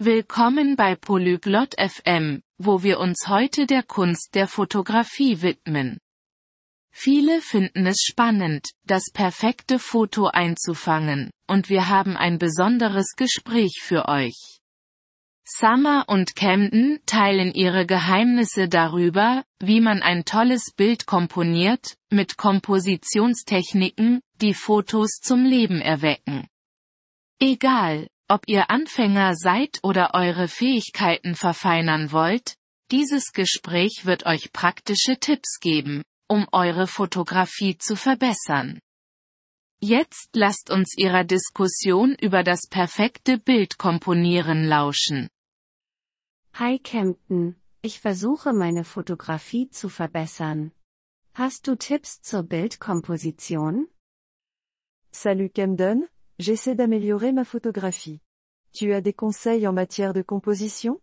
Willkommen bei Polyglot FM, wo wir uns heute der Kunst der Fotografie widmen. Viele finden es spannend, das perfekte Foto einzufangen, und wir haben ein besonderes Gespräch für euch. Summer und Camden teilen ihre Geheimnisse darüber, wie man ein tolles Bild komponiert, mit Kompositionstechniken, die Fotos zum Leben erwecken. Egal, ob ihr Anfänger seid oder eure Fähigkeiten verfeinern wollt, dieses Gespräch wird euch praktische Tipps geben, um eure Fotografie zu verbessern. Jetzt lasst uns ihrer Diskussion über das perfekte Bild komponieren lauschen. Hi Kempton, ich versuche meine Fotografie zu verbessern. Hast du Tipps zur Bildkomposition? Salut Camden, j'essaie d'améliorer ma photographie. Tu as des conseils en matière de composition?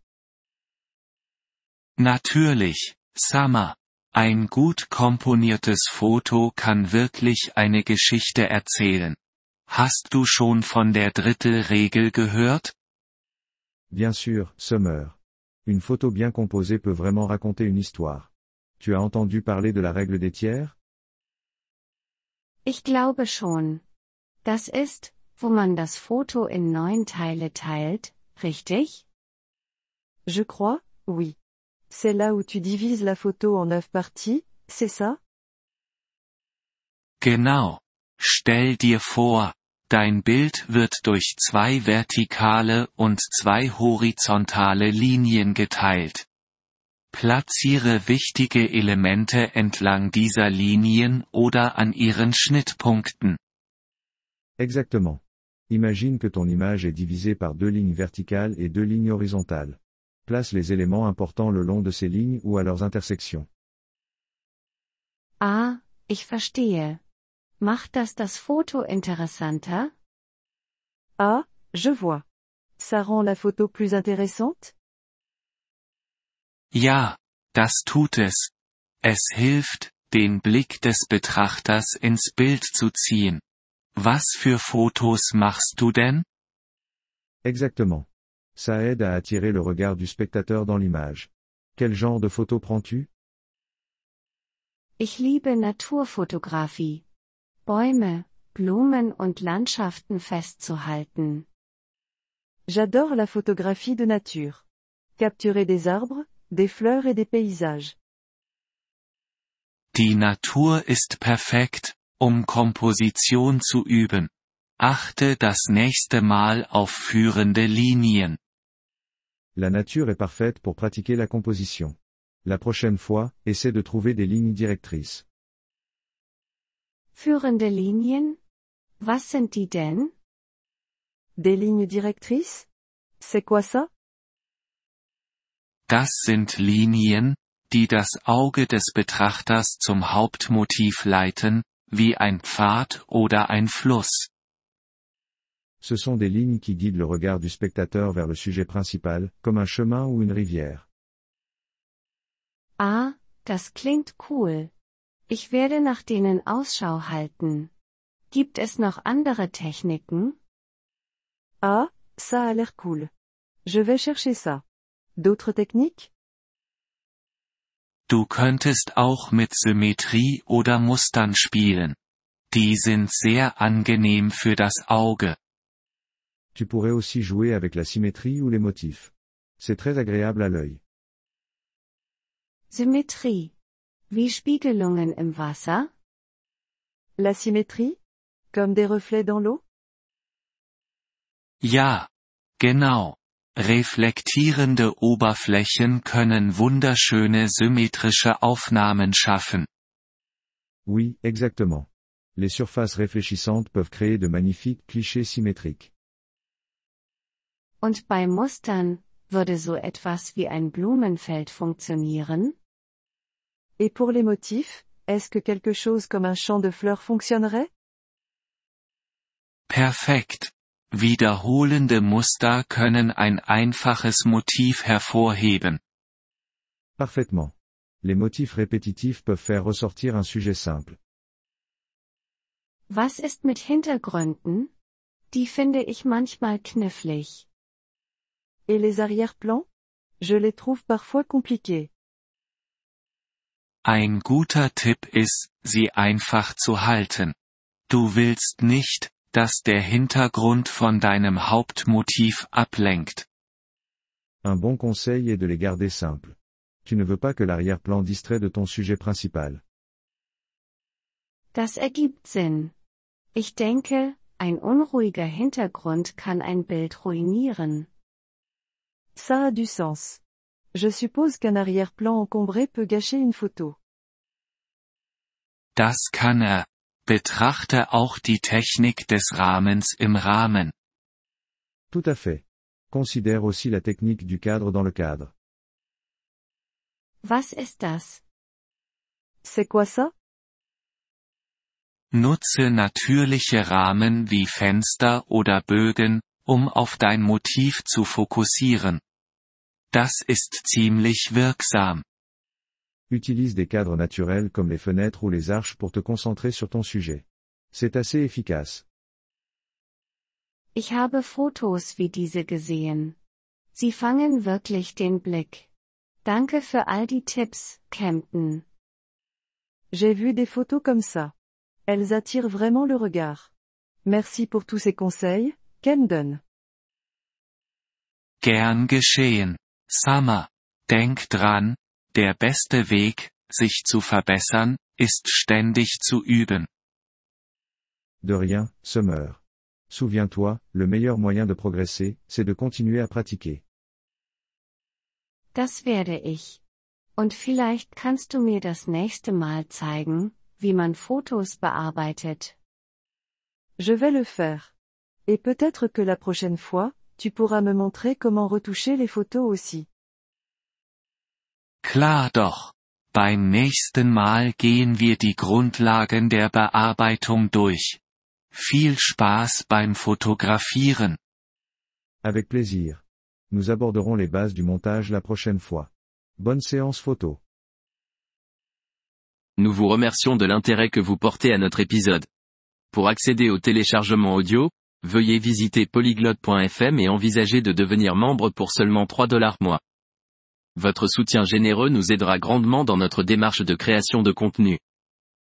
Natürlich, Summer. Ein gut komponiertes Foto kann wirklich eine Geschichte erzählen. Hast du schon von der Drittelregel gehört? Bien sûr, Summer. Une photo bien composée peut vraiment raconter une histoire. Tu as entendu parler de la règle des tiers? Ich glaube schon. Das ist, wo man das Foto in neun Teile teilt, richtig? Je crois, oui. C'est là où tu divises la photo en neuf parties, c'est ça? Genau. Stell dir vor, dein Bild wird durch zwei vertikale und zwei horizontale Linien geteilt. Platziere wichtige Elemente entlang dieser Linien oder an ihren Schnittpunkten. Exactement. Imagine que ton image est divisée par deux lignes verticales et deux lignes horizontales. Place les éléments importants le long de ces lignes ou à leurs intersections. Ah, ich verstehe. Macht das das Foto interessanter? Ah, je vois. Ça rend la photo plus intéressante? Ja, das tut es. Es hilft, den Blick des Betrachters ins Bild zu ziehen. Was für Fotos machst du denn? Exactement. Ça aide à attirer le regard du spectateur dans l'image. Quel genre de photo prends-tu? Ich liebe Naturfotografie. Bäume, Blumen und Landschaften festzuhalten. J'adore la photographie de nature. Capturer des arbres, des fleurs et des paysages. Die Natur ist perfekt, um Komposition zu üben. Achte das nächste Mal auf führende Linien. La nature est parfaite pour pratiquer la composition. La prochaine fois, essaie de trouver des lignes directrices. Führende Linien? Was sind die denn? Des lignes directrices? C'est quoi ça? Das sind Linien, die das Auge des Betrachters zum Hauptmotiv leiten, wie ein Pfad oder ein Fluss. Ce sont des lignes qui guident le regard du spectateur vers le sujet principal, comme un chemin ou une rivière. Ah, das klingt cool. Ich werde nach denen Ausschau halten. Gibt es noch andere Techniken? Ah, ça a l'air cool. Je vais chercher ça. D'autres techniques? Du könntest auch mit Symmetrie oder Mustern spielen. Die sind sehr angenehm für das Auge. Tu pourrais aussi jouer avec la symétrie ou les motifs. C'est très agréable à l'œil. Symmetrie. Wie Spiegelungen im Wasser? La symétrie? Comme des reflets dans l'eau? Ja. Genau. Reflektierende Oberflächen können wunderschöne symmetrische Aufnahmen schaffen. Oui, exactement. Les surfaces réfléchissantes peuvent créer de magnifiques clichés symétriques. Und bei Mustern, würde so etwas wie ein Blumenfeld funktionieren? Et pour les motifs, est-ce que quelque chose comme un champ de fleurs fonctionnerait? Perfekt. Wiederholende Muster können ein einfaches Motiv hervorheben. Parfaitement. Les motifs répétitifs peuvent faire ressortir un sujet simple. Was ist mit Hintergründen? Die finde ich manchmal knifflig. Et les arrière-plans Je les trouve parfois compliqués. Ein guter Tipp ist, sie einfach zu halten. Du willst nicht, dass der Hintergrund von deinem Hauptmotiv ablenkt. Un bon conseil est de les garder simples. Tu ne veux pas que l'arrière-plan distrait de ton sujet principal. Das ergibt Sinn. Ich denke, ein unruhiger Hintergrund kann ein Bild ruinieren. Ça a du sens. Je suppose qu'un arrière-plan encombré peut gâcher une photo. Das kann er. Betrachte auch die Technik des Rahmens im Rahmen. Tout à fait. Considère aussi la technique du cadre dans le cadre. Was ist das? C'est quoi ça Nutze natürliche Rahmen wie Fenster oder Bögen, um auf dein Motiv zu fokussieren. Das ist ziemlich wirksam. Utilise des cadres naturels comme les fenêtres ou les arches pour te concentrer sur ton sujet. C'est assez efficace. Ich habe Fotos wie diese gesehen. Sie fangen wirklich den Blick. Danke für all die Tipps, Campton. J'ai vu des photos comme ça. Elles attirent vraiment le regard. Merci pour tous ces conseils, Camden. Gern geschehen. Summer. Denk dran, der beste Weg, sich zu verbessern, ist ständig zu üben. De rien, Summer. Souviens-toi, le meilleur moyen de progresser, c'est de continuer à pratiquer. Das werde ich. Und vielleicht kannst du mir das nächste Mal zeigen, wie man Fotos bearbeitet. Je vais le faire. Et peut-être que la prochaine fois, tu pourras me montrer comment retoucher les photos aussi. Klar doch. Beim nächsten Mal gehen wir die Grundlagen der Bearbeitung durch. Viel Spaß beim Fotografieren. Avec plaisir. Nous aborderons les bases du montage la prochaine fois. Bonne séance photo. Nous vous remercions de l'intérêt que vous portez à notre épisode. Pour accéder au téléchargement audio, veuillez visiter polyglotte.fm et envisager de devenir membre pour seulement 3 dollars mois. Votre soutien généreux nous aidera grandement dans notre démarche de création de contenu.